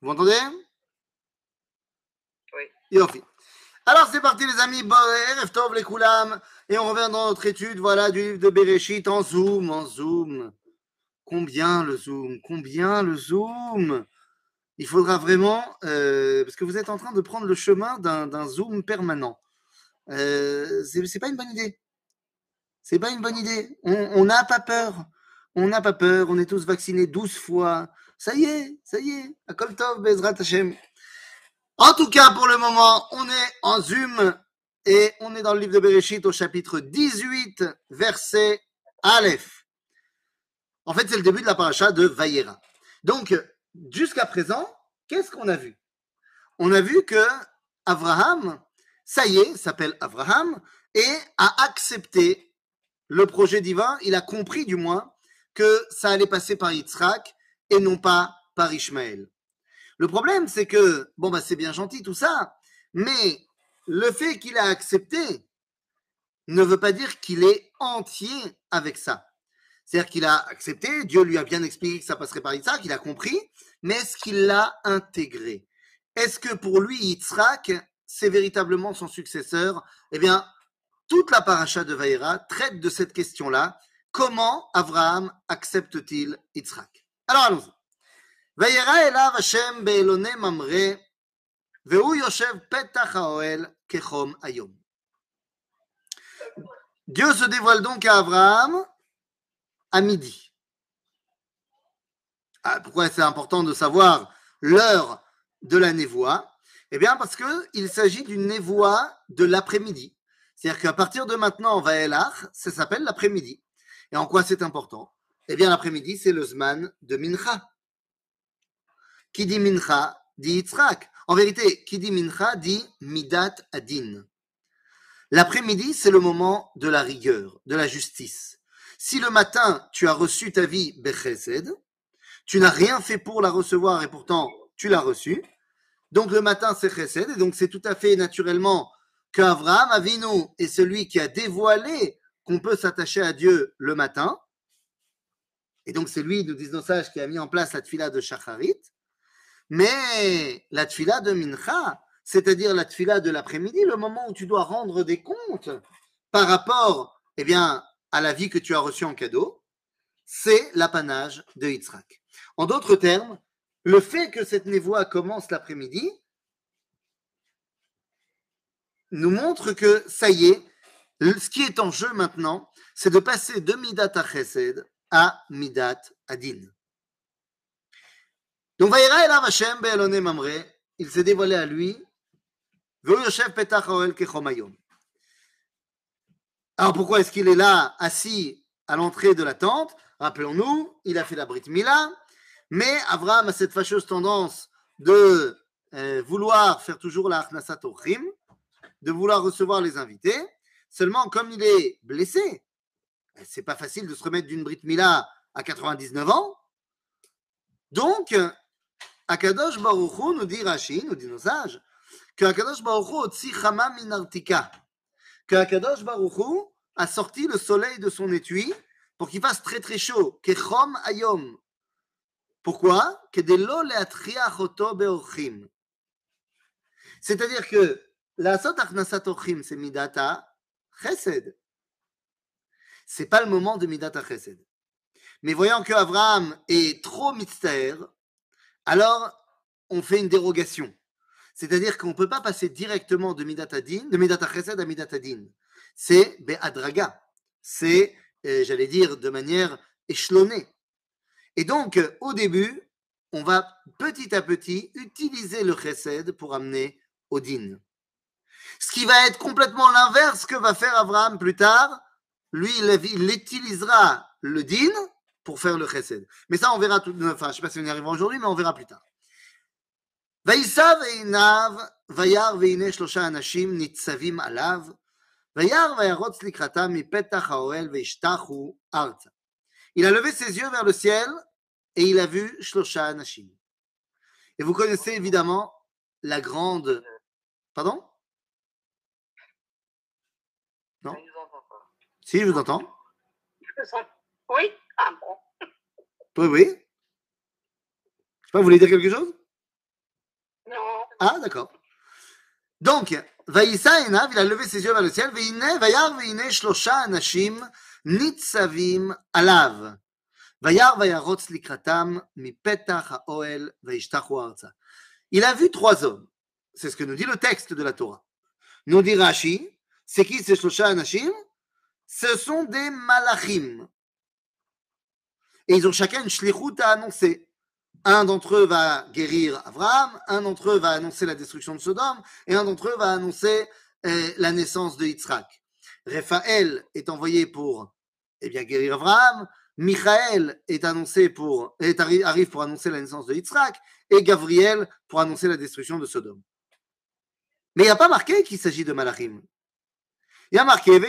Vous m'entendez? Oui. Yofi. Alors c'est parti les amis, Bon, Erev Tov les Koulam, et on revient dans notre étude, voilà, du livre de Bereshit en zoom, en zoom. Combien le zoom Combien le zoom? Il faudra vraiment, euh, parce que vous êtes en train de prendre le chemin d'un zoom permanent. Euh, c'est c'est pas une bonne idée. C'est pas une bonne idée. On n'a pas peur. On n'a pas peur. On est tous vaccinés 12 fois. Ça y est, ça y est. Akol Tov, Bezrat Hashem. En tout cas, pour le moment, on est en Zoom et on est dans le livre de Bereshit au chapitre 18, verset Aleph. En fait, c'est le début de la paracha de Vayera. Donc, jusqu'à présent, qu'est-ce qu'on a vu? On a vu que Abraham, ça y est, s'appelle Abraham, et a accepté le projet divin. Il a compris, du moins, que ça allait passer par Yitzhak et non pas par Ishmaël. Le problème, c'est que, bon, bah, c'est bien gentil tout ça, mais le fait qu'il a accepté ne veut pas dire qu'il est entier avec ça. C'est-à-dire qu'il a accepté, Dieu lui a bien expliqué que ça passerait par Yitzhak, il a compris, mais est-ce qu'il l'a intégré? Est-ce que pour lui, Yitzhak, c'est véritablement son successeur? Eh bien, toute la paracha de Vaïra traite de cette question-là. Comment Abraham accepte-t-il Yitzhak? Alors allons-y. Dieu se dévoile donc à Abraham à midi. Pourquoi c'est important de savoir l'heure de la névoie? Eh bien, parce qu'il s'agit d'une névoie de l'après-midi. C'est-à-dire qu'à partir de maintenant, Vaelach, ça s'appelle l'après-midi. Et en quoi c'est important? Eh bien, l'après-midi, c'est le Zman de Mincha. Qui dit Mincha dit Yitzhak. En vérité, qui dit Mincha dit Midat Adin. L'après-midi, c'est le moment de la rigueur, de la justice. Si le matin, tu as reçu ta vie Bechesed, tu n'as rien fait pour la recevoir et pourtant tu l'as reçue. Donc le matin, c'est Chesed, et donc c'est tout à fait naturellement qu'Avraham Avinu est celui qui a dévoilé qu'on peut s'attacher à Dieu le matin. Et donc c'est lui, nous disent nos sages, qui a mis en place la tfila de Shacharit. Mais la tfila de Mincha, c'est-à-dire la tfila de l'après-midi, le moment où tu dois rendre des comptes par rapport eh bien, à la vie que tu as reçue en cadeau, c'est l'apanage de Yitzhak. En d'autres termes, le fait que cette névoie commence l'après-midi nous montre que ça y est, ce qui est en jeu maintenant, c'est de passer de Midat à Chesed à Midat Adin. Donc, Vaïra Elav Hashem Be'elone Mamre, il s'est dévoilé à lui. Alors, pourquoi est-ce qu'il est là, assis à l'entrée de la tente? Rappelons-nous, il a fait la Brit Mila, mais Abraham a cette fâcheuse tendance de euh, vouloir faire toujours la Achnasat Ochim, de vouloir recevoir les invités. Seulement, comme il est blessé, c'est pas facile de se remettre d'une Brit Mila à 99 ans. Donc, Akadosh Baruch Hu, nous dit Rashi, nous dit nos sages, que Akadosh Baruch Hu a sorti le soleil de son étui pour qu'il fasse très très chaud, ayom. Pourquoi? C'est-à-dire que la sot achnasat ochim, c'est midata chesed. C'est pas le moment de midata chesed. Mais voyant que Abraham est trop mitztaer, alors on fait une dérogation. C'est-à-dire qu'on ne peut pas passer directement de Midat Adin, de Midat Chesed à Midat Adin. C'est Be'adraga. C'est, euh, j'allais dire, de manière échelonnée. Et donc, euh, au début, on va petit à petit utiliser le Chesed pour amener au Din. Ce qui va être complètement l'inverse que va faire Abraham plus tard Lui, il, il utilisera le Din pour faire le chesed. Mais ça, on verra tout. Enfin, je ne sais pas si on y arrivera aujourd'hui, mais on verra plus tard. וישא ועיניו, וירא והנה שלושה אנשים ניצבים עליו, וירא וירוץ לקראתם מפתח האוהל וישתחו ארצה. Il a levé ses yeux vers le ciel et il a vu שלושה אנשים. Et vous connaissez évidemment la grande. Pardon Non Si, je vous entends. Oui Ah bon Oui, oui. Vous voulez dire quelque chose? Non. Ah, d'accord. Donc, Vaïssa Enav, il a levé ses yeux vers le ciel, Veine, Vayar, Veine, Shlosha, Anashim, Nitzavim, Alav. Vayar, Vayarotz, Likratam, Mipetach, Haoel, Vaishtachu, Arza. Il a vu trois hommes. C'est ce que nous dit le texte de la Torah. Nous dit Rashi, c'est qui ces Shlosha Anashim? Ce sont des malachim. Et ils ont chacun une shlichut à annoncer. Un d'entre eux va guérir Abraham, un d'entre eux va annoncer la destruction de Sodome, et un d'entre eux va annoncer euh, la naissance de Yitzhak. Raphaël est envoyé pour eh bien, guérir Abraham, Michael est annoncé pour, arrive pour annoncer la naissance de Yitzhak, et Gabriel pour annoncer la destruction de Sodome. Mais il n'y a pas marqué qu'il s'agit de Malachim. Il y a marqué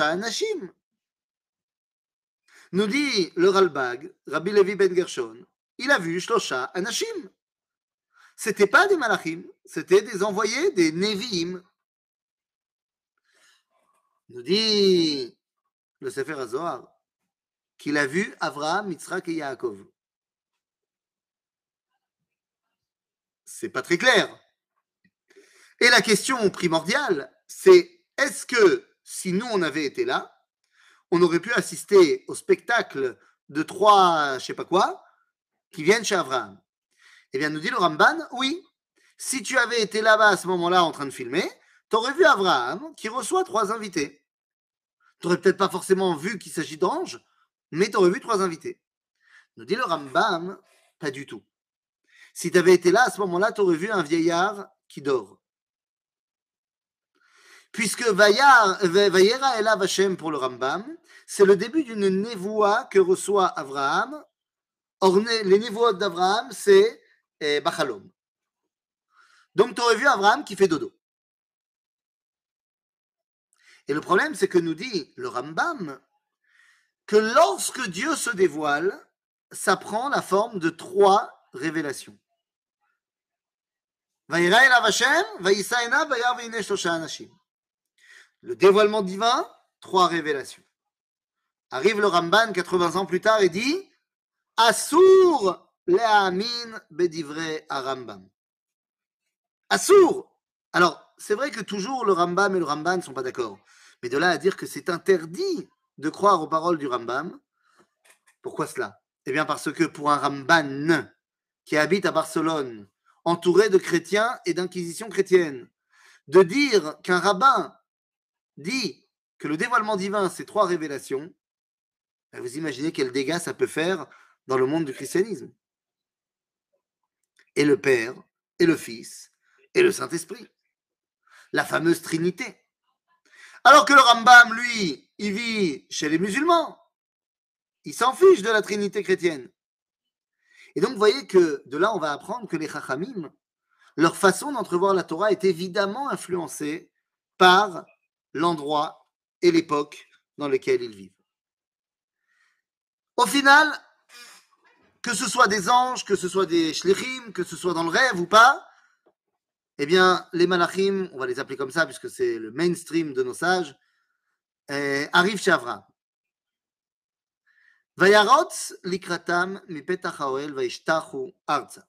Anashim. Nous dit le Ralbag, Rabbi Levi Ben Gershon, il a vu Shlosha Anashim. C'était pas des Malachim, c'était des envoyés, des Nevi'im. Nous dit le Sefer HaZohar qu'il a vu Avraham, Yitzhak et Yaakov. C'est pas très clair. Et la question primordiale, c'est est-ce que si nous on avait été là, on aurait pu assister au spectacle de trois, je sais pas quoi, qui viennent chez Abraham? Eh bien, nous dit le Ramban, oui, si tu avais été là-bas à ce moment-là en train de filmer, tu aurais vu Abraham qui reçoit trois invités. Tu n'aurais peut-être pas forcément vu qu'il s'agit d'anges, mais tu aurais vu trois invités. Nous dit le Rambam, pas du tout. Si tu avais été là à ce moment-là, tu aurais vu un vieillard qui dort. Puisque Vayera Elav Hashem pour le Rambam, c'est le début d'une névoie que reçoit Abraham. Or, né- les névoies d'Abraham, c'est eh, Bachalom. Donc, tu aurais vu Abraham qui fait dodo. Et le problème, c'est que nous dit le Rambam que lorsque Dieu se dévoile, ça prend la forme de trois révélations. Vayera Elav Hashem. Le dévoilement divin, trois révélations. Arrive le Ramban 80 ans plus tard et dit Assour le'amin bedivre Rambam. Assour Alors, c'est vrai que toujours le Rambam et le Ramban ne sont pas d'accord. Mais de là à dire que c'est interdit de croire aux paroles du Rambam, pourquoi cela? Eh bien, parce que pour un Ramban qui habite à Barcelone, entouré de chrétiens et d'inquisition chrétienne, de dire qu'un rabbin dit que le dévoilement divin, c'est trois révélations, ben, vous imaginez quel dégât ça peut faire dans le monde du christianisme. Et le Père, et le Fils, et le Saint-Esprit. La fameuse Trinité. Alors que le Rambam, lui, il vit chez les musulmans. Il s'en fiche de la Trinité chrétienne. Et donc, vous voyez que de là, on va apprendre que les Chachamim, leur façon d'entrevoir la Torah est évidemment influencée par l'endroit et l'époque dans lesquels ils vivent. Au final, que ce soit des anges, que ce soit des shlichim, que ce soit dans le rêve ou pas, eh bien, les malachim, on va les appeler comme ça puisque c'est le mainstream de nos sages, euh, arrivent chez Avraham. וירוץ לקראתם מפתח האוהל וישתחו ארצה.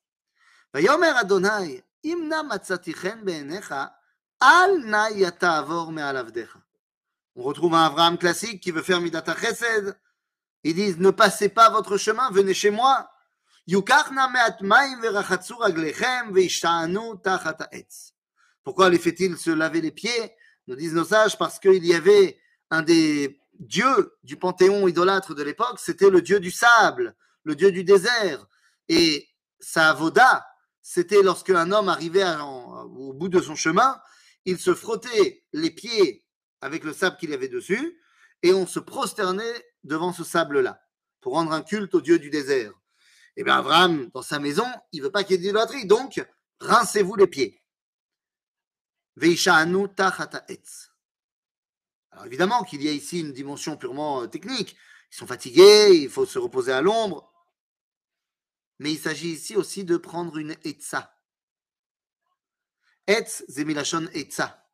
ויאמר אדוני, אם נא מצאתי חן בעיניך, On retrouve un Abraham classique qui veut faire Midata Chesed. Ils disent Ne passez pas votre chemin, venez chez moi. Pourquoi les fait-il se laver les pieds? Nous disent nos sages parce qu'il y avait un des dieux du panthéon idolâtre de l'époque, c'était le dieu du sable, le dieu du désert. Et sa voda, c'était lorsque un homme arrivait au bout de son chemin, il se frottait les pieds avec le sable qu'il y avait dessus, et on se prosternait devant ce sable-là, pour rendre un culte au Dieu du désert. Et bien Abraham, dans sa maison, il veut pas qu'il y ait d'idolâtrie, donc rincez-vous les pieds. Alors évidemment qu'il y a ici une dimension purement euh, technique. Ils sont fatigués, il faut se reposer à l'ombre. Mais il s'agit ici aussi de prendre une etza. Etz zemilashon etza.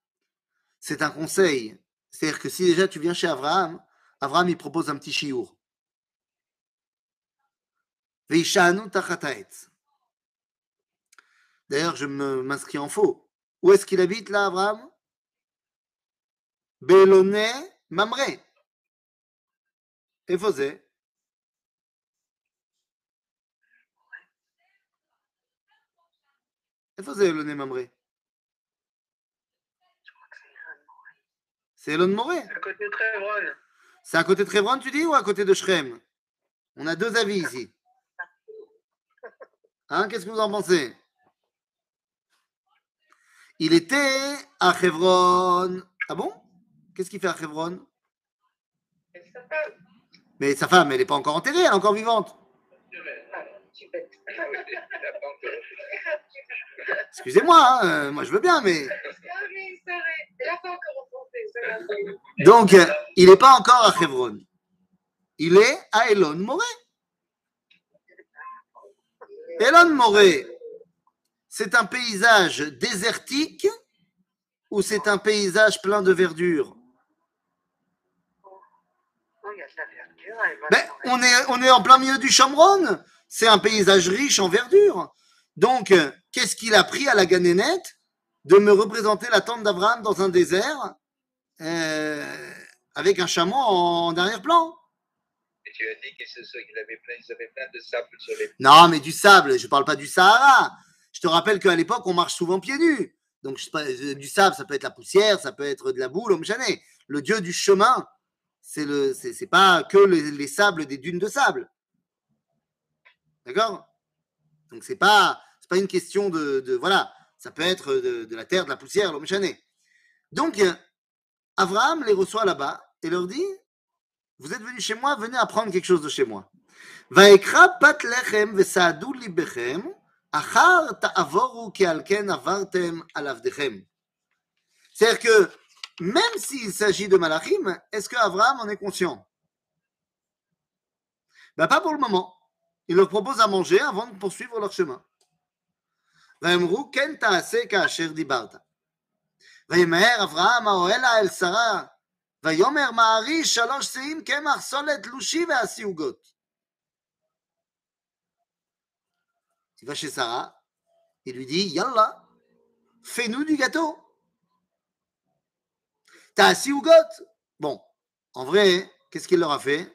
C'est un conseil. C'est-à-dire que si déjà tu viens chez Abraham, Avraham il propose un petit chiour. D'ailleurs, je m'inscris en faux. Où est-ce qu'il habite là, Abraham? Beloné Mamré. Et Fosé. Et Fosé, Beloné Mamré. C'est Elon Moré. À côté de. C'est à côté de Hebron, tu dis, ou à côté de Shrem? On a deux avis ici. Hein, qu'est-ce que vous en pensez? Il était à Hebron. Ah bon? Qu'est-ce qu'il fait à Hebron. Mais sa femme, elle n'est pas encore enterrée, elle est encore vivante. Ah. Excusez-moi, hein, euh, moi je veux bien, mais. Elle n'a pas encore va. Donc, euh, il n'est pas encore à Hebron. Il est à Elon Moré. Elon Moré, c'est un paysage désertique ou c'est un paysage plein de verdure? Ben, on est en plein milieu du Chamron. C'est un paysage riche en verdure. Donc, euh, qu'est-ce qu'il a pris à la ganénette de me représenter la tente d'Abraham dans un désert euh, avec un chameau en arrière-plan Et tu as dit qu'il se- qu'il avait plein, ils avaient plein de sable sur les Non, mais du sable, je ne parle pas du Sahara. Je te rappelle qu'à l'époque, on marche souvent pieds nus. Donc, euh, du sable, ça peut être la poussière, ça peut être de la boule, homme chané. Le dieu du chemin, c'est le, c'est, pas que les, les sables des dunes de sable. D'accord? Donc, c'est pas, c'est pas une question de, de- voilà, ça peut être de, de la terre, de la poussière, l'homme chané. Donc, euh, Abraham les reçoit là-bas et leur dit Vous êtes venus chez moi, venez apprendre quelque chose de chez moi. Pat lechem achar avartem. C'est-à-dire que même s'il s'agit de Malachim, est-ce qu'Abraham en est conscient? Ben, pas pour le moment. Il leur propose à manger avant de poursuivre leur chemin. Ken. וימהר אברהם האוהלה אל שרה, ויאמר מעריש שלוש שאים קמח סולת לושי ועשי עוגות. Il va chez Sarah, il lui dit Yallah, fais-nous du gâteau. T'as assis ou goth Bon, en vrai, qu'est-ce qu'il leur a fait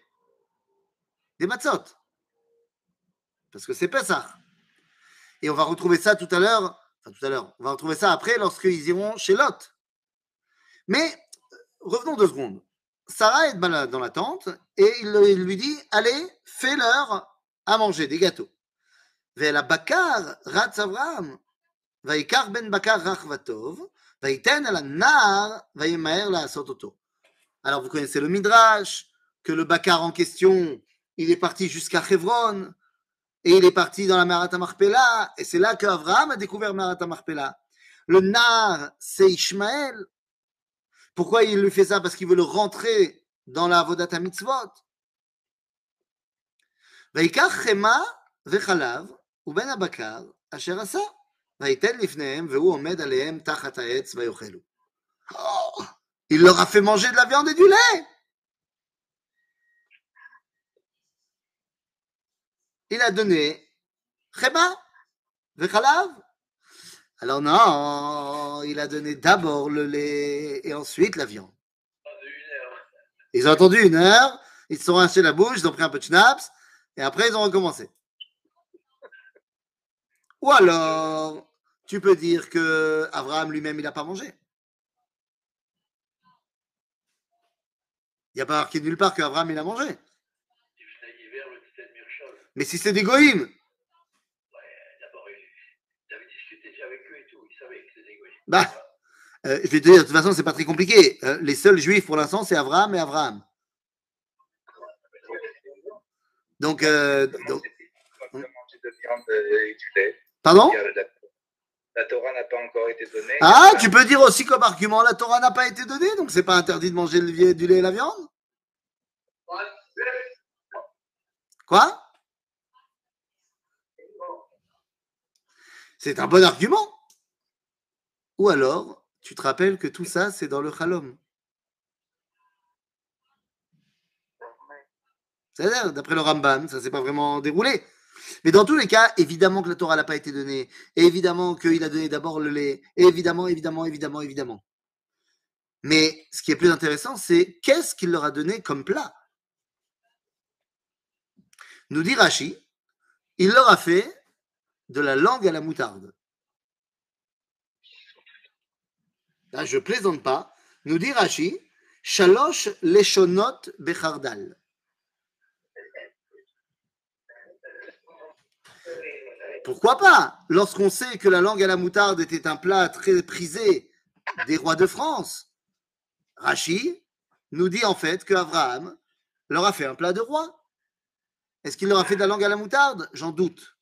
Des matzot. Parce que c'est Pessah. Et on va retrouver ça tout à l'heure, tout à l'heure. On va retrouver ça après lorsqu'ils iront chez Lot. Mais euh, revenons deux secondes. Sarah est dans la tente et il, lui dit Allez, fais-leur à manger des gâteaux. Alors vous connaissez le Midrash, que le bakar en question, il est parti jusqu'à Hebron et il est parti dans la Marat Marpella, et c'est là qu'Abraham a découvert Marat Marpella. Le Nar, c'est Ishmaël. Pourquoi il lui fait ça Parce qu'il veut le rentrer dans la Avodat Mitzvot. ויקח חמאה וחלב, ובין הבקר אשר עשה, ויתן לפניהם, והוא עומד עליהם תחת העץ ויאכלו. Oh, il leur a fait manger de la viande et du lait. Il a donné chema, vechalav. Alors non, il a donné d'abord le lait et ensuite la viande. Ils ont attendu une heure, ils se sont rincés la bouche, ils ont pris un peu de schnapps, et après ils ont recommencé. Ou alors, tu peux dire que Abraham lui-même, il n'a pas mangé. Il n'y a pas marqué nulle part qu'Abraham, il a mangé. Mais si c'est des goïms, bah, euh, je vais te dire, de toute façon, c'est pas très compliqué. Euh, les seuls juifs pour l'instant, c'est Abraham et Abraham. Donc, euh, donc- On peut manger de viande et du lait. pardon? La, Torah n'a pas encore été donnée. Ah, tu peux dire aussi comme argument, la Torah n'a pas été donnée, donc c'est pas interdit de manger le du lait et la viande? Quoi? C'est un bon argument. Ou alors, tu te rappelles que tout ça, c'est dans le Chalom. C'est-à-dire, d'après le Ramban, ça s'est pas vraiment déroulé. Mais dans tous les cas, évidemment que la Torah n'a pas été donnée, évidemment qu'il a donné d'abord le lait, évidemment, évidemment, évidemment, évidemment. Mais ce qui est plus intéressant, c'est qu'est-ce qu'il leur a donné comme plat? Nous dit Rashi, il leur a fait de la langue à la moutarde. Je plaisante pas. Nous dit Rashi, Shalosh bechardal. Pourquoi pas? Lorsqu'on sait que la langue à la moutarde était un plat très prisé des rois de France, Rachi nous dit en fait que Abraham leur a fait un plat de roi. Est-ce qu'il leur a fait de la langue à la moutarde? J'en doute.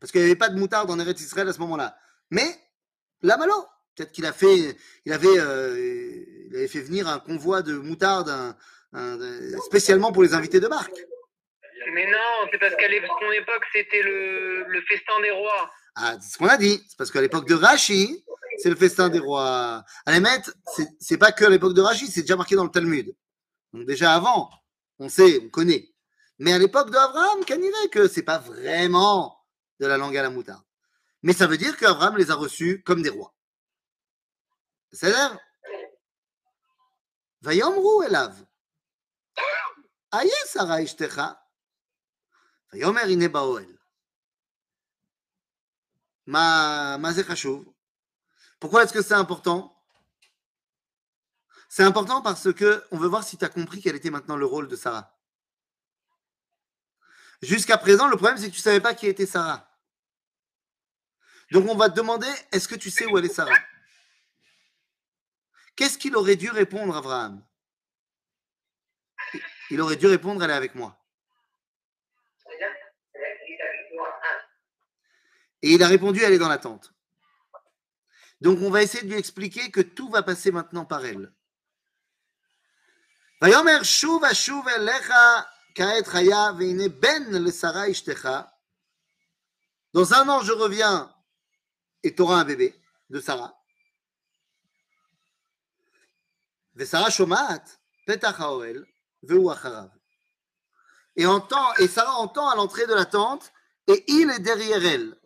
Parce qu'il n'y avait pas de moutarde en Eretz Israël à ce moment-là. Mais la malo, peut-être qu'il a fait, il avait, euh, il avait fait venir un convoi de moutarde un- un- spécialement pour les invités de marque. Mais non, c'est parce qu'à son époque, c'était le, le festin des rois. Ah, c'est ce qu'on a dit. C'est parce qu'à l'époque de Rashi, c'est le festin des rois. À la c'est- c'est pas que à l'époque de Rashi, c'est déjà marqué dans le Talmud. Donc déjà avant, on sait, on connaît. Mais à l'époque d'Abraham, qu'on dirait que c'est pas vraiment de la langue à la moutarde. Mais ça veut dire qu'Abraham les a reçus comme des rois. C'est l'air Vayomru elav. Aye Sarah ishtecha. Vayomer Pourquoi est-ce que c'est important? C'est important parce que on veut voir si tu as compris quel était maintenant le rôle de Sarah. Jusqu'à présent, le problème, c'est que tu ne savais pas qui était Sarah. Donc, on va te demander est-ce que tu sais où elle est Sarah Qu'est-ce qu'il aurait dû répondre, Abraham Il aurait dû répondre elle est avec moi. Et il a répondu, elle est dans la tente. Donc on va essayer de lui expliquer que tout va passer maintenant par elle. ויאמר שוב אשוב אליך כעת חיה והנה בן לשרה אשתך. Dans un an je reviens et tu auras un bébé de Sarah. Et, entend, et Sarah entend à l'entrée de la tente, et il est derrière elle,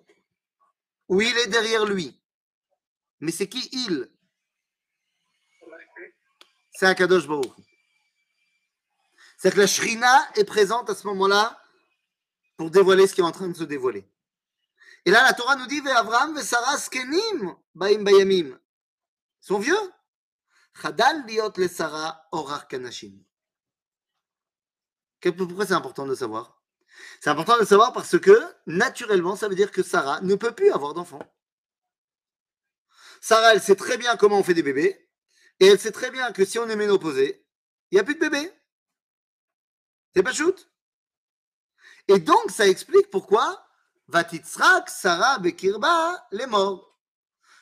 ou il est derrière lui. Mais c'est qui il? C'est Akadosh Baruch. C'est-à-dire que la Shrina est présente à ce moment-là pour dévoiler ce qui est en train de se dévoiler. Et là, la Torah nous dit ve Sarah skenim baim bayamim. Ils sont vieux? Chadal liot le Sarah orar kanashim. Pourquoi c'est important de savoir? C'est important de savoir parce que, naturellement, ça veut dire que Sarah ne peut plus avoir d'enfants. Sarah, elle sait très bien comment on fait des bébés, et elle sait très bien que si on est ménopausé, il n'y a plus de bébé. C'est pas shoot. Et donc, ça explique pourquoi Vatitzrak Sarah Bekirba les morts.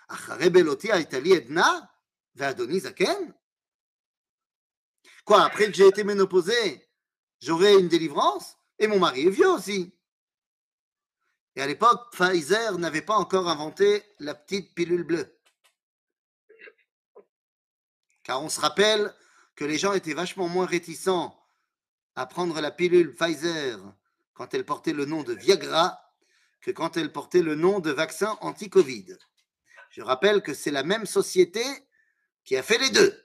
Achare Beloti Aitali Edna, Ve'adoni Zaken. Quoi, après que j'ai été ménopausé, j'aurai une délivrance et mon mari est vieux aussi. Et à l'époque, Pfizer n'avait pas encore inventé la petite pilule bleue. Car on se rappelle que les gens étaient vachement moins réticents à prendre la pilule Pfizer quand elle portait le nom de Viagra que quand elle portait le nom de vaccin anti-Covid. Je rappelle que c'est la même société qui a fait les deux.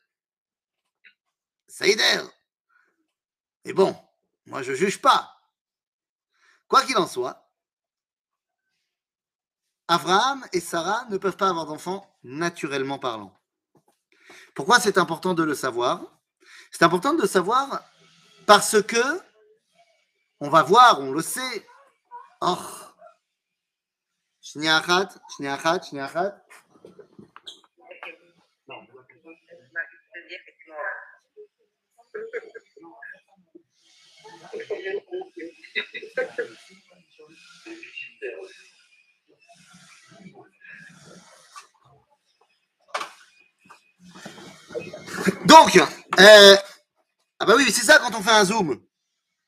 Saider. Et bon, moi je juge pas. Quoi qu'il en soit, Abraham et Sarah ne peuvent pas avoir d'enfants naturellement parlant. Pourquoi c'est important de le savoir? C'est important de le savoir parce que on va voir, on le sait. Shniachat, Shniachat, Shniachat. Donc, euh, ah bah oui, c'est ça quand on fait un zoom.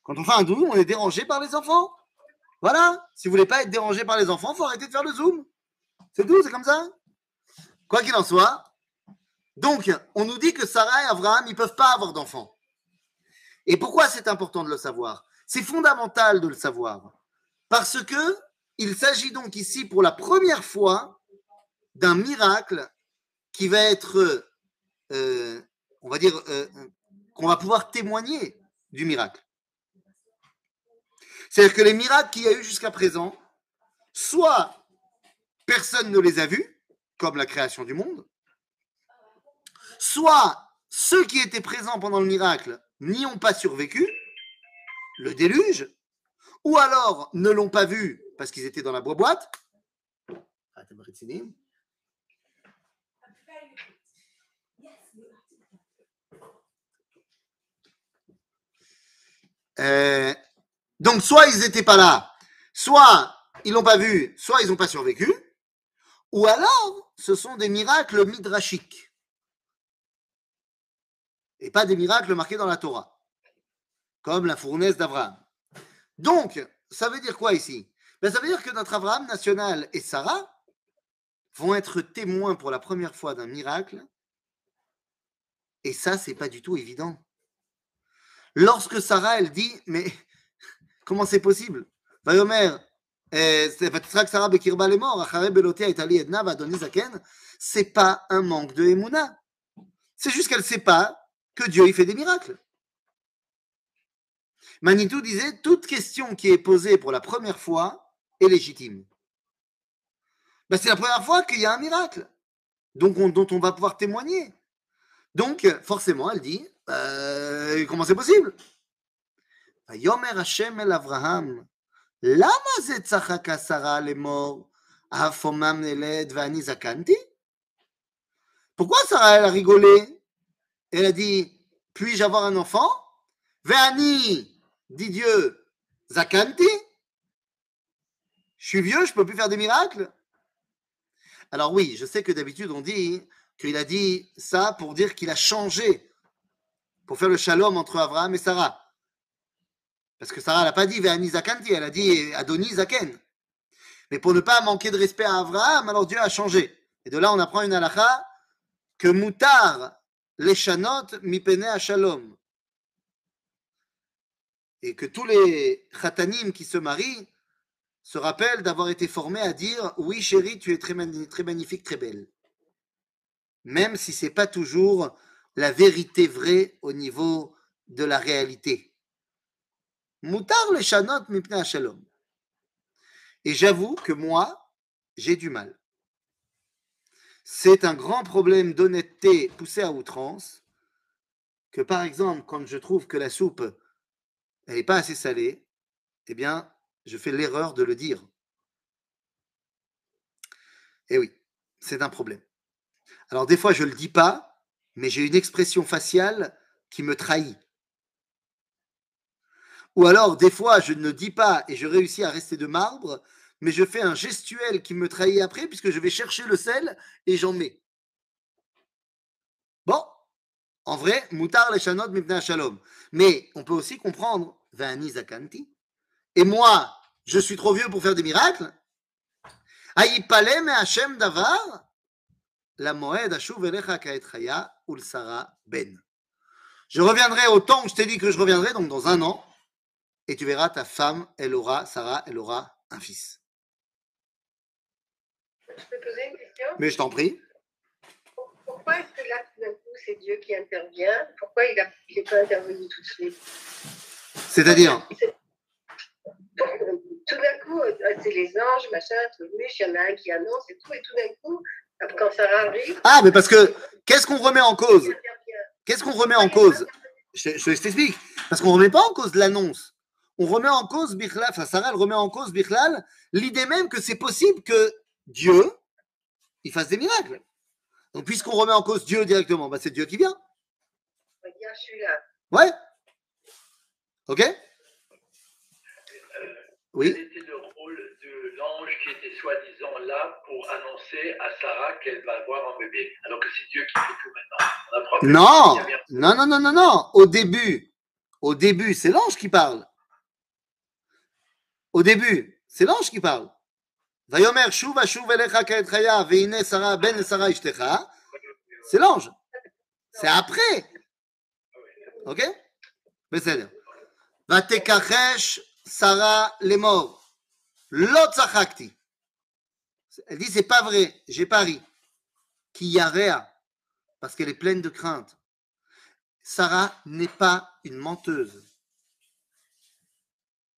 Quand on fait un zoom, on est dérangé par les enfants. Voilà. Si vous voulez pas être dérangé par les enfants, faut arrêter de faire le zoom. C'est tout, c'est comme ça. Quoi qu'il en soit. Donc, on nous dit que Sarah et Abraham, ils peuvent pas avoir d'enfants. Et pourquoi c'est important de le savoir? C'est fondamental de le savoir. Parce que il s'agit donc ici pour la première fois d'un miracle qui va être, euh, on va dire, euh, qu'on va pouvoir témoigner du miracle. C'est-à-dire que les miracles qu'il y a eu jusqu'à présent, soit personne ne les a vus, comme la création du monde, soit ceux qui étaient présents pendant le miracle n'y ont pas survécu, le déluge, ou alors ne l'ont pas vu parce qu'ils étaient dans la boîte. Euh, donc, soit ils n'étaient pas là, soit ils l'ont pas vu, soit ils n'ont pas survécu, ou alors ce sont des miracles midrashiques et pas des miracles marqués dans la Torah, comme la fournaise d'Abraham. Donc, ça veut dire quoi ici? Ben, Ça veut dire que notre Abraham national et Sarah vont être témoins pour la première fois d'un miracle, et ça, c'est pas du tout évident. Lorsque Sarah, elle dit, mais comment c'est possible? C'est pas un manque de Emouna. C'est juste qu'elle ne sait pas que Dieu fait des miracles. Manitou disait toute question qui est posée pour la première fois est légitime. Ben, c'est la première fois qu'il y a un miracle, donc dont on va pouvoir témoigner. Donc, forcément, elle dit euh, comment c'est possible? Yomer Hashem el Avraham, lama זה צחקה שרה לאמור, afomam neled ואני zakanti Pourquoi Sarah elle a rigolé Elle a dit Puis-je avoir un enfant Ve'ani, dit Dieu, zakanti Je suis vieux, je ne peux plus faire des miracles Alors oui, je sais que d'habitude on dit qu'il a dit ça pour dire qu'il a changé pour faire le shalom entre Abraham et Sarah. Parce que Sarah n'a pas dit Ve'ani Zakanti, elle a dit Adoni Zaken. Mais pour ne pas manquer de respect à Abraham, alors Dieu a changé. Et de là, on apprend une halakha que Moutar les chanot mipene à shalom. Et que tous les khatanim qui se marient se rappellent d'avoir été formés à dire Oui, chérie, tu es très, très magnifique, très belle. Même si ce n'est pas toujours la vérité vraie au niveau de la réalité. Moutar le shalom. Et j'avoue que moi, j'ai du mal. C'est un grand problème d'honnêteté poussé à outrance que, par exemple, quand je trouve que la soupe n'est pas assez salée, eh bien, je fais l'erreur de le dire. Eh oui, c'est un problème. Alors, des fois, je ne le dis pas, mais j'ai une expression faciale qui me trahit. Ou alors, des fois, je ne dis pas et je réussis à rester de marbre, mais je fais un gestuel qui me trahit après, puisque je vais chercher le sel et j'en mets. Bon, en vrai, moutar les chanot shalom. Mais on peut aussi comprendre, zakanti. Et moi, je suis trop vieux pour faire des miracles. Hashem davar la moed ben. Je reviendrai au temps où je t'ai dit que je reviendrai, donc dans un an, et tu verras ta femme, elle aura, Sarah, elle aura un fils. Je peux poser une question? Mais je t'en prie. Pourquoi est-ce que là, tout d'un coup, c'est Dieu qui intervient? Pourquoi il n'est pas intervenu tout de suite? C'est-à-dire? Tout d'un coup, euh, c'est les anges, machin, truc, il y en a un qui annonce et tout, et tout d'un coup, quand ça arrive. Ah, mais parce que qu'est-ce qu'on remet en cause? Qu'est-ce qu'on remet en cause? Je, je t'explique. Parce qu'on ne remet pas en cause l'annonce. On remet en cause Bichlal, enfin Sarah, elle remet en cause Bichlal, l'idée même que c'est possible que Dieu, il fasse des miracles. Donc, puisqu'on remet en cause Dieu directement, bah, c'est Dieu qui vient. Je suis là. Ouais. Ok Oui. Quel était le rôle de l'ange qui était soi-disant là pour annoncer à Sarah qu'elle va avoir un bébé Alors que c'est Dieu qui fait tout maintenant? On Non, non, non, non, non, non. Au début, au début, c'est l'ange qui parle Au début, c'est l'ange qui parle. Vayomer shuv shuv elecha ka'et chaya ve'ine Sarah ben Sarah ishtecha. C'est l'ange. C'est après. Ok? בסדר. Vatekachesh Sarah les morts. Lotzachakti. Elle dit c'est pas vrai, j'ai pas ri. Qui yarea, parce qu'elle est pleine de crainte. Sarah n'est pas une menteuse.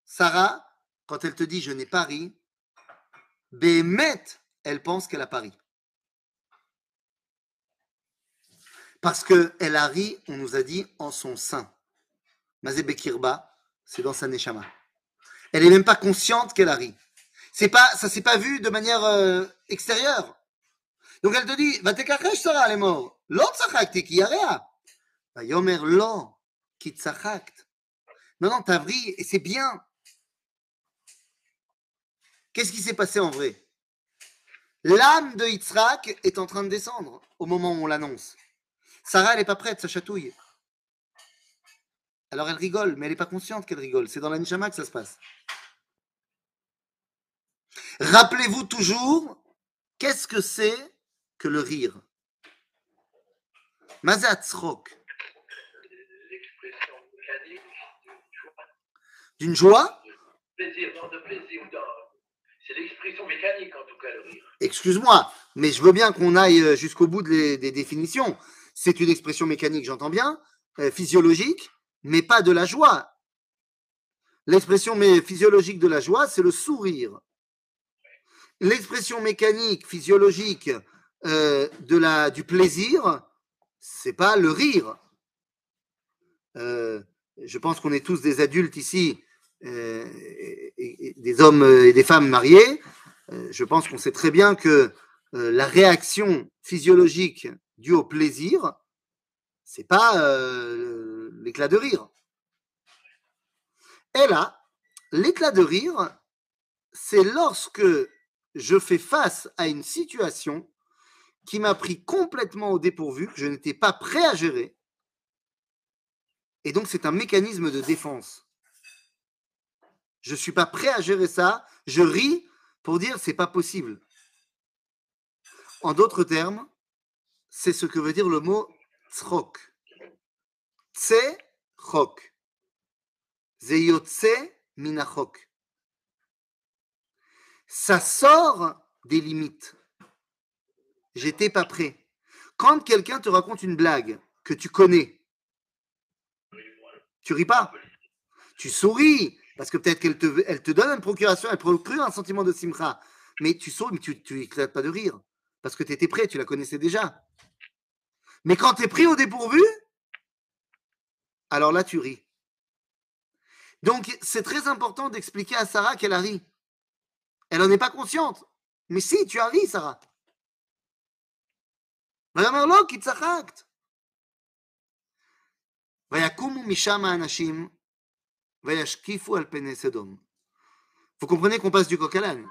Sarah, quand elle te dit je n'ai pas ri, Bémet, elle pense qu'elle a pas ri. Parce qu'elle a ri, on nous a dit, en son sein. Mazé Bekirba, c'est dans sa neshama. Elle n'est même pas consciente qu'elle a ri. C'est pas, ça s'est pas vu de manière euh, extérieure. Donc elle te dit, va te Sarah, elle est morte. L'autre tzachakti, qui. Va yomer lo, qui tzachakt. Non, non, t'as ri, et c'est bien. Qu'est-ce qui s'est passé en vrai? L'âme de Yitzhak est en train de descendre au moment où on l'annonce. Sarah, elle n'est pas prête, ça chatouille. Alors elle rigole, mais elle n'est pas consciente qu'elle rigole. C'est dans la Nishama que ça se passe. Rappelez-vous toujours, qu'est-ce que c'est que le rire? Mazatzrok. L'expression mécanique d'une joie, D'une joie? Plaisir, non de plaisir d'un. C'est l'expression mécanique en tout cas. Excuse-moi, mais je veux bien qu'on aille euh, jusqu'au bout des définitions. C'est une expression mécanique, j'entends bien, euh, physiologique, mais pas de la joie. L'expression physiologique de la joie, c'est le sourire. L'expression mécanique, physiologique euh, du plaisir, c'est pas le rire. Je pense qu'on est tous des adultes ici, et des hommes et des femmes mariés. Euh, je pense qu'on sait très bien que euh, la réaction physiologique due au plaisir, c'est pas euh, l'éclat de rire. Et là, l'éclat de rire, c'est lorsque je fais face à une situation qui m'a pris complètement au dépourvu, que je n'étais pas prêt à gérer. Et donc, c'est un mécanisme de défense. Je ne suis pas prêt à gérer ça. Je ris pour dire c'est pas possible. En d'autres termes, c'est ce que veut dire le mot tzrok. Tse-chok. Zeyotse minachok. Ça sort des limites. J'étais pas prêt. Quand quelqu'un te raconte une blague que tu connais, tu ris pas. Tu souris, parce que peut-être qu'elle te, elle te donne une procuration, elle procure un sentiment de simcha. Mais tu souris, mais tu, tu éclates pas de rire. Parce que tu étais prêt, tu la connaissais déjà. Mais quand tu es pris au dépourvu, alors là, tu ris. Donc, c'est très important d'expliquer à Sarah qu'elle a ri. Elle n'en est pas consciente. Mais si, tu as ri, Sarah. ויאמר לו כי צחקת. ויקומו משם האנשים Vous comprenez qu'on passe du coq à l'âne?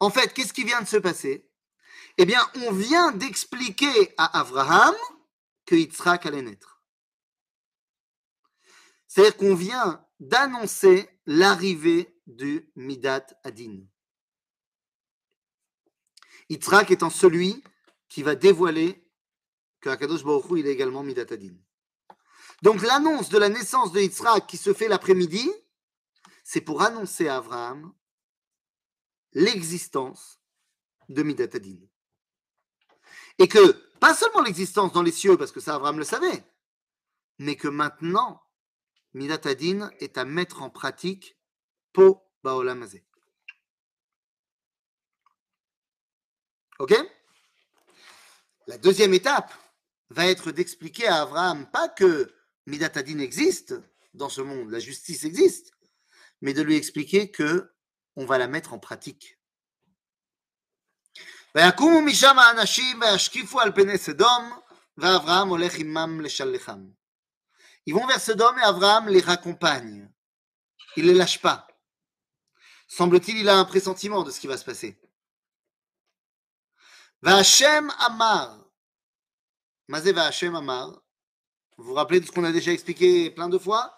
En fait, qu'est-ce qui vient de se passer? Eh bien, on vient d'expliquer à Abraham que Yitzhak allait naître. C'est-à-dire qu'on vient d'annoncer l'arrivée du Midat Adin. Yitzhak étant celui qui va dévoiler que Akadosh Baruch Hu, il est également Midat Adin. Donc l'annonce de la naissance de Yitzhak qui se fait l'après-midi, c'est pour annoncer à Abraham l'existence de Midat Adin. Et que, pas seulement l'existence dans les cieux, parce que ça Abraham le savait, mais que maintenant, Midat Adin est à mettre en pratique pour Baolam Hazé. Ok? La deuxième étape va être d'expliquer à Abraham pas que Midatadine existe dans ce monde, la justice existe, mais de lui expliquer que on va la mettre en pratique. Ils vont vers Sodome et Abraham les raccompagne. Il ne les lâche pas. Semble-t-il, il a un pressentiment de ce qui va se passer. Vachem Amar. Mazé Vachem Amar. Vous vous rappelez de ce qu'on a déjà expliqué plein de fois?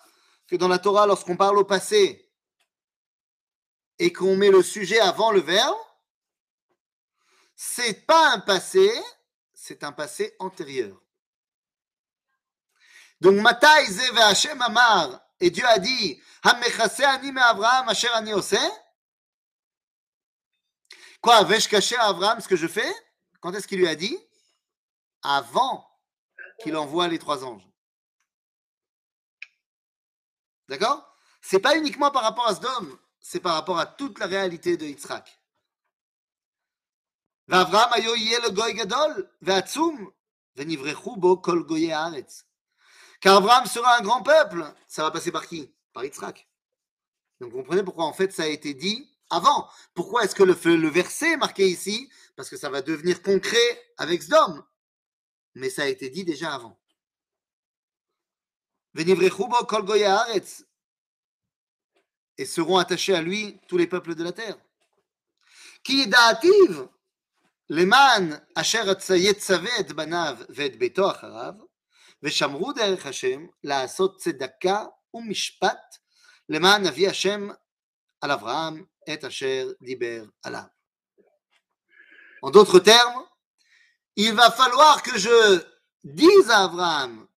Que dans la Torah, lorsqu'on parle au passé et qu'on met le sujet avant le verbe, c'est pas un passé, c'est un passé antérieur. Donc, Matai ze ve'Hashem amar, et Dieu a dit, ani me Abraham asher ani oseh. Quoi, vais-je cacher à Abraham ce que je fais? Quand est-ce qu'il lui a dit? Avant qu'il envoie les trois anges. D'accord C'est pas uniquement par rapport à Sdom, c'est par rapport à toute la réalité de Yitzhak. ואברהם היו יהיה לגוי גדול ועצום, ונברכו בו כל גויי הארץ. Car Abraham sera un grand peuple, ça va passer par qui Par Yitzhak. Donc vous comprenez pourquoi en fait ça a été dit avant. Pourquoi est-ce que le, le verset est marqué ici Parce que ça va devenir concret avec Sdom. Mais ça a été dit déjà avant. Et seront attachés à lui tous les peuples de la terre. Qui da'ativ למען אשר יצווה את בניו ואת ביתו אחריו, ושמרו דרך השם לעשות צדקה ומשפט למען נביא השם על אברהם את אשר דיבר עליו. En d'autres termes, il va falloir que je dise à Abraham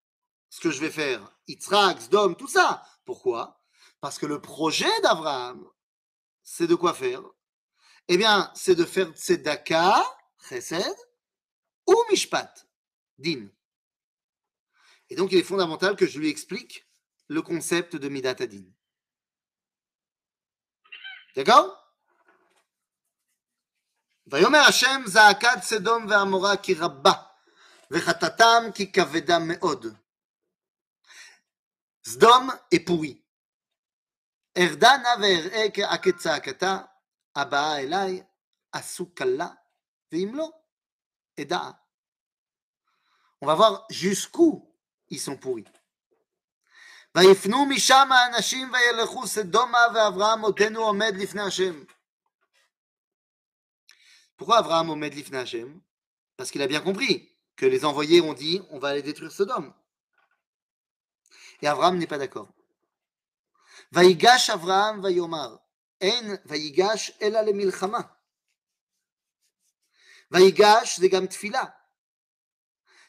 ce que je vais faire, Yitzhak, Sdom, tout ça. Pourquoi Parce que le projet d'Abraham, c'est de quoi faire Eh bien, c'est de faire tzedaka, chesed, ou mishpat, din. Et donc, il est fondamental que je lui explique le concept de midat adin. D'accord ויאמר השם זעקת סדום ועמורה כי רבה, וחטאתם כי כבדה מאוד. סדום אפורי. ארדה נא ואראה כצעקתה, הבאה אליי, עשו קלה, ואם לא, אדעה. On va voir jusqu'où ils sont pourris. ויפנו משם האנשים וילכו סדומה ואברהם עודנו עומד לפני השם. Pourquoi Abraham omed l'ifna Hashem Parce qu'il a bien compris que les envoyés ont dit on va aller détruire Sodome. Et Abraham n'est pas d'accord. Vaïgash Abraham vayomar. En vaïgash ela le milchama. Vaïgash c'est gam tfila.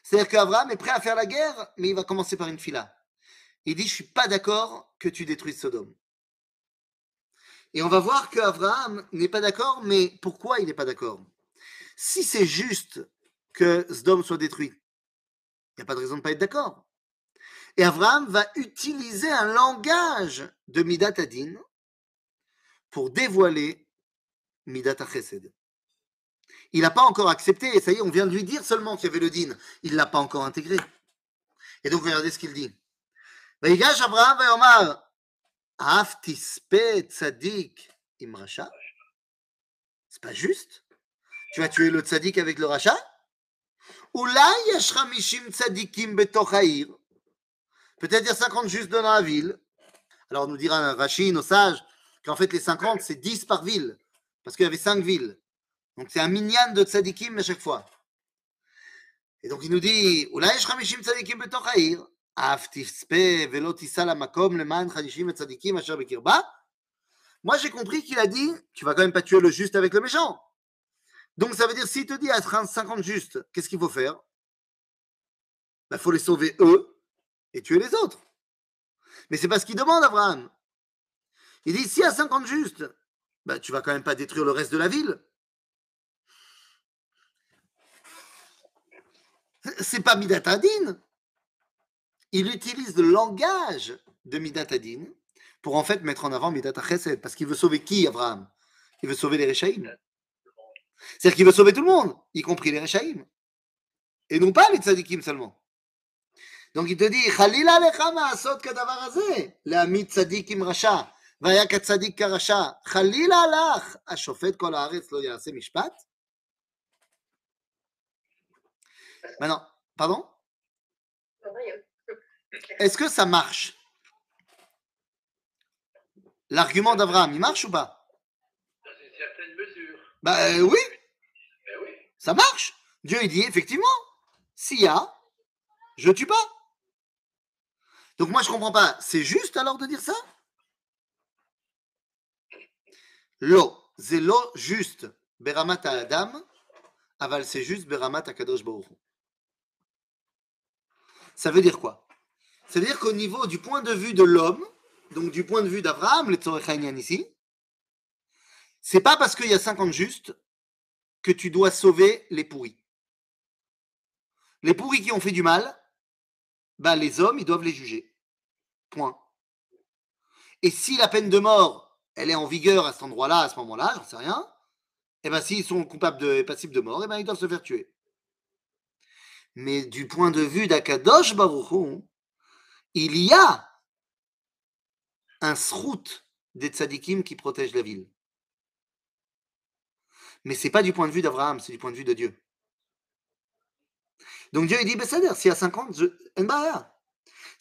C'est-à-dire qu'Abraham est prêt à faire la guerre, mais il va commencer par une fila. Il dit Je suis pas d'accord que tu détruises Sodome. Et on va voir qu'Abraham n'est pas d'accord, mais pourquoi il n'est pas d'accord? Si c'est juste que Sodome soit détruit, il n'y a pas de raison de ne pas être d'accord. Et Abraham va utiliser un langage de Midat Adin pour dévoiler Midat Chesed. Il n'a pas encore accepté, et ça y est, on vient de lui dire seulement qu'il y avait le din. Il ne l'a pas encore intégré. Et donc, regardez ce qu'il dit. ויגש אברהם ויאמר, אף תספה צדיק עם רשע? C'est pas juste. Tu vas tuer le tzaddik avec le rachat אולי יש 50 צדיקים בתוך העיר? Peut-être il y a 50 justes dans la ville. Alors nous dira Rachid, nos sages, qu'en fait les 50, c'est 10 par ville, parce qu'il y avait 5 villes. Donc c'est un minyan de tzadikim à chaque fois. Et donc il nous dit, moi j'ai compris qu'il a dit, tu vas quand même pas tuer le juste avec le méchant. Donc ça veut dire, s'il te dit à 50 justes, qu'est-ce qu'il faut faire? Il faut les sauver eux et tuer les autres. Mais c'est pas ce qu'il demande Abraham. Il dit, si à 50 justes, bah, tu vas quand même pas détruire le reste de la ville. C'est pas Midatadin. Il utilise le langage de Midatadin pour en fait mettre en avant Midat Chesed. Parce qu'il veut sauver qui, Abraham? Il veut sauver les Réchaïm. C'est-à-dire qu'il veut sauver tout le monde, y compris les Réchaïm. Et non pas les Tzadikim seulement. Donc il te dit, Khalila lecha ma'asot kadavar hazeh, להעמיד צדיק עם רשע, והיה כצדיק כרשע, חלילה לך, השופט כל הארץ לא יעשה משפט? Maintenant, pardon Rien. Est-ce que ça marche L'argument d'Abraham, il marche ou pas Dans une certaine mesure. Bah euh, oui, Ben oui. ça marche. Dieu il dit effectivement, s'il y a, je tue pas. Donc moi je comprends pas. C'est juste alors de dire ça? Lo, c'est lo juste. Beramat Adam, aval c'est juste Beramat Baruch Hu. Ça veut dire quoi? C'est-à-dire qu'au niveau du point de vue de l'homme, donc du point de vue d'Abraham, le Tzorech Ha'inyan ici, c'est pas parce qu'il y a 50 justes que tu dois sauver les pourris. Les pourris qui ont fait du mal, bah, les hommes, ils doivent les juger. Point. Et si la peine de mort, elle est en vigueur à cet endroit-là, à ce moment-là, j'en sais rien, et ben s'ils sont coupables de, et passibles de mort, et ben ils doivent se faire tuer. Mais du point de vue d'Akadosh Baruch Hu, il y a un srout des tzadikim qui protège la ville. Mais c'est pas du point de vue d'Abraham, c'est du point de vue de Dieu. Donc Dieu il dit, ben s'il y a 50, je...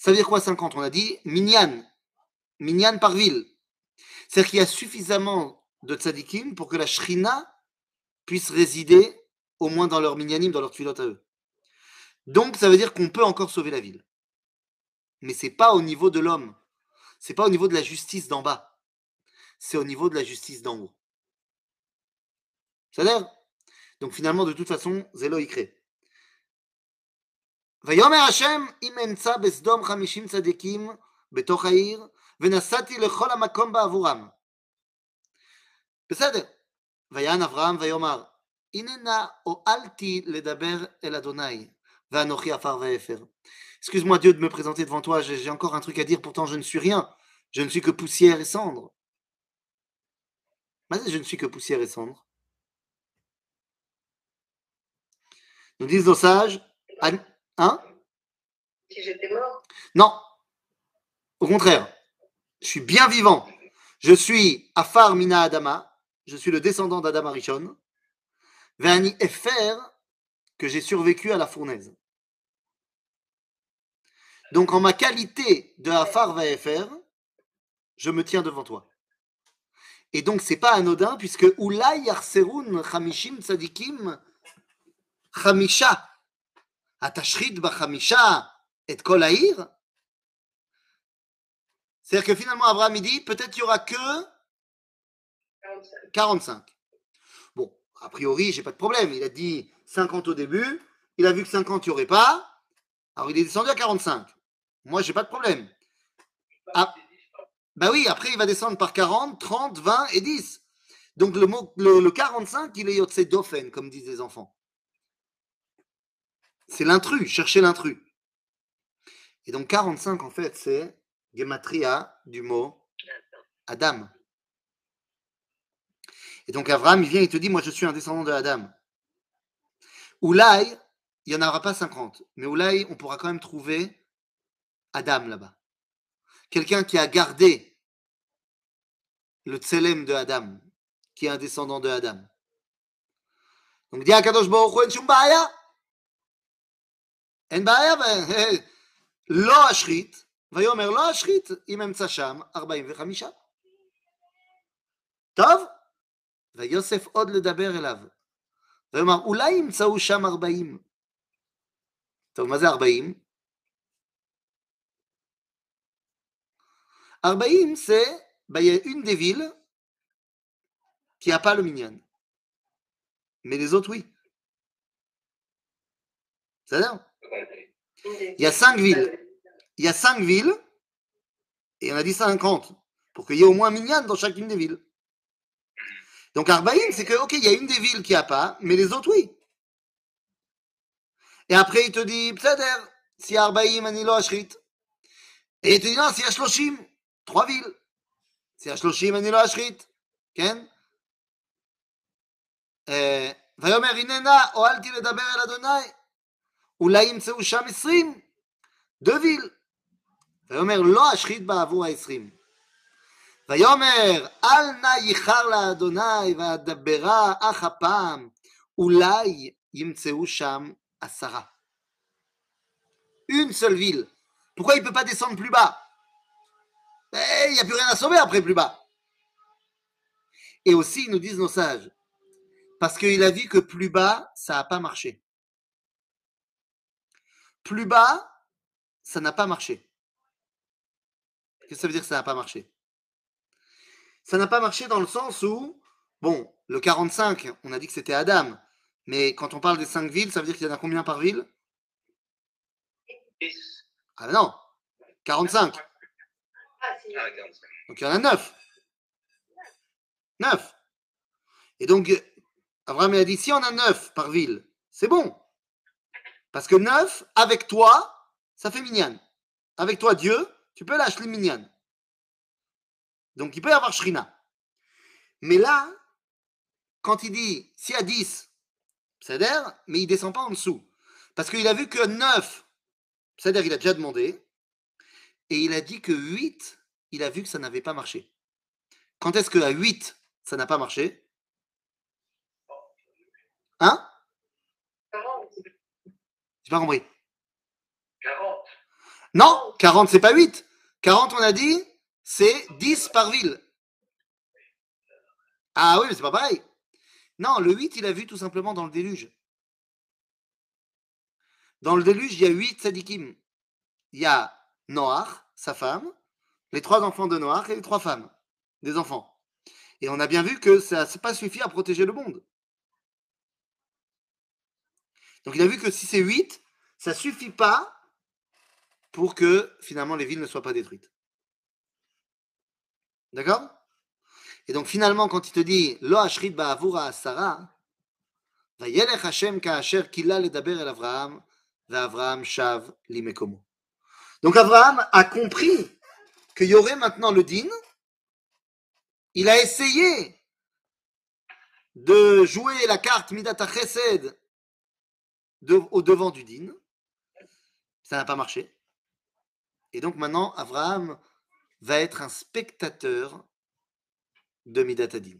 ça veut dire quoi 50 On a dit minyan, minyan par ville. C'est-à-dire qu'il y a suffisamment de tzadikim pour que la shrina puisse résider au moins dans leur minyanim, dans leur tuilote à eux. Donc ça veut dire qu'on peut encore sauver la ville. Mais c'est pas au niveau de l'homme. C'est pas au niveau de la justice d'en bas. C'est au niveau de la justice d'en haut. C'est-à-dire Donc finalement, de toute façon, Zélo y crée. ויאמר השם אם אמצא בסדום חמישים צדיקים בתוך העיר ונסעתי לכל המקום בעבורם. בסדר. ויען אברהם ויאמר הנה נא הואלתי לדבר אל אדוני ואנוכי עפר ואפר. Excuse-moi Dieu de me présenter devant toi, j'ai j'ai encore un truc à dire, pourtant je ne suis rien. Je ne suis que poussière et cendre. Vas-y, je ne suis que poussière et cendre. Nous disent nos sages, An- hein? Si j'étais mort, Non. Au contraire, je suis bien vivant. Je suis Afar Mina Adama. Je suis le descendant d'Adam Arishon. Ve'ani Efer, que j'ai survécu à la fournaise. Donc, en ma qualité de Afar Ve'efer, je me tiens devant toi. Et donc, c'est pas anodin, puisque Ulay Yarserun Chamishim Tzadikim Chamisha. C'est-à-dire que finalement, Abraham il dit peut-être il y aura que 45. 45. Bon, a priori, j'ai pas de problème. Il a dit 50 au début. Il a vu que 50, il n'y aurait pas. Alors, il est descendu à 45. Moi, j'ai pas de problème. Ah, bah oui, après, il va descendre par 40, 30, 20 et 10. Donc, le, mot, le, le 45, il est Yotse Dofen, comme disent les enfants. C'est l'intrus, chercher l'intrus. Et donc, 45, en fait, c'est Gematria du mot Adam. Et donc Abraham, il vient, il te dit, moi je suis un descendant de Adam. Oulaï, il n'y en aura pas 50, mais Oulaï, on pourra quand même trouver Adam là-bas. Quelqu'un qui a gardé le tselem de Adam, qui est un descendant de Adam. Donc dit Akadosh Baruch Hu, en shum ba'aya. En ba'aya, ו- לא אשחית, ויאמר לא אשחית אם אמצא שם 45. טוב? ויוסף עוד לדבר אליו. ויאמר, אולי ימצאו שם 40. טוב, מה זה 40? 40, c'est bah, il y a une des villes qui n'a pas le minyan. Mais les autres, oui. C'est-à-dire, Une des- il y a cinq villes. Il y a cinq villes, et on a dit 50, pour qu'il y ait au moins minyan dans chacune des villes. Donc Arbaïm, c'est que, ok, il y a une des villes qui n'a pas, mais les autres, oui. Et après, il te dit, Psader, si Arbaïm, Anilo Ashrit. Et il te dit, non, si Ashloshim, trois villes. Si Ashloshim, Anilo Ashrit. Ken? אה, ויאמר הננה הואלתי לדבר אל אדוני אולי ימצאו שם עשרים דוויל ויאמר לא אשחית בעבור העשרים ויאמר אל נא ייחר לאדוני ואדברה אך הפעם אולי ימצאו שם עשרה. Une seule ville. Pourquoi il ne peut pas descendre plus bas Eh, Il n'y a plus rien à sauver après plus bas. Et aussi, nous disent nos sages, parce qu'il a vu que plus bas, ça n'a pas marché. Plus bas, ça n'a pas marché. Qu'est-ce que ça veut dire que ça n'a pas marché? Ça n'a pas marché dans le sens où, bon, le 45, on a dit que c'était Adam, mais quand on parle des cinq villes, ça veut dire qu'il y en a combien par ville? Ah non 45. Si. Ah, 45. Donc il y en a 9. 9. Et donc, Abraham a dit, si on a 9 par ville, c'est bon. Parce que 9, avec toi, ça fait minyan. Avec toi, Dieu, tu peux lâcher minyan. Donc il peut y avoir shrina. Mais là, quand il dit, s'il y a 10, c'est-à-dire, mais il descend pas en dessous. Parce qu'il a vu que 9, c'est-à-dire il a déjà demandé, et il a dit que 8, il a vu que ça n'avait pas marché. Quand est-ce qu'à 8, ça n'a pas marché? Hein? 40. J'ai pas compris. 40. Non, 40, c'est pas 8. 40, on a dit, c'est 10 par ville. Ah oui, mais c'est pas pareil. Non, le 8, il a vu tout simplement dans le déluge. Dans le déluge, il y a 8 sadikim. Il y a Noach, sa femme, les trois enfants de Noach et les trois femmes, des enfants. Et on a bien vu que ça n'a pas suffi à protéger le monde. Donc il a vu que si c'est 8, ça suffit pas pour que finalement les villes ne soient pas détruites. D'accord? Et donc finalement, quand il te dit Lo ashrit ba'avura Sarah, Vayelech Hashem ka'asher kila ledaber el Avraham, ve'Avraham shav limekomo. Donc Abraham a compris qu'il y aurait maintenant le din. Il a essayé de jouer la carte Midat Chesed au devant du din. Ça n'a pas marché. Et donc maintenant, Abraham va être un spectateur de Midat Hadin.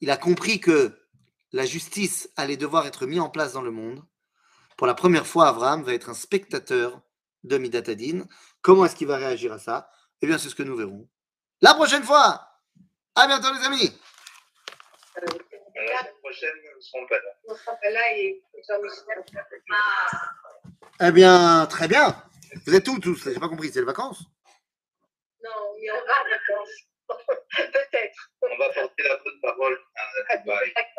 Il a compris que la justice allait devoir être mise en place dans le monde. Pour la première fois, Abraham va être un spectateur de Midat Hadin. Comment est-ce qu'il va réagir à ça? Eh bien, c'est ce que nous verrons la prochaine fois. À bientôt, les amis. La semaine prochaine, nous ne serons pas là. On sera pas là et Jean-Michel. Eh bien, très bien. Vous êtes où tous J'ai pas compris, c'est les vacances? Non, il y aura vacances. Peut-être. On va porter la bonne parole à Dubaï.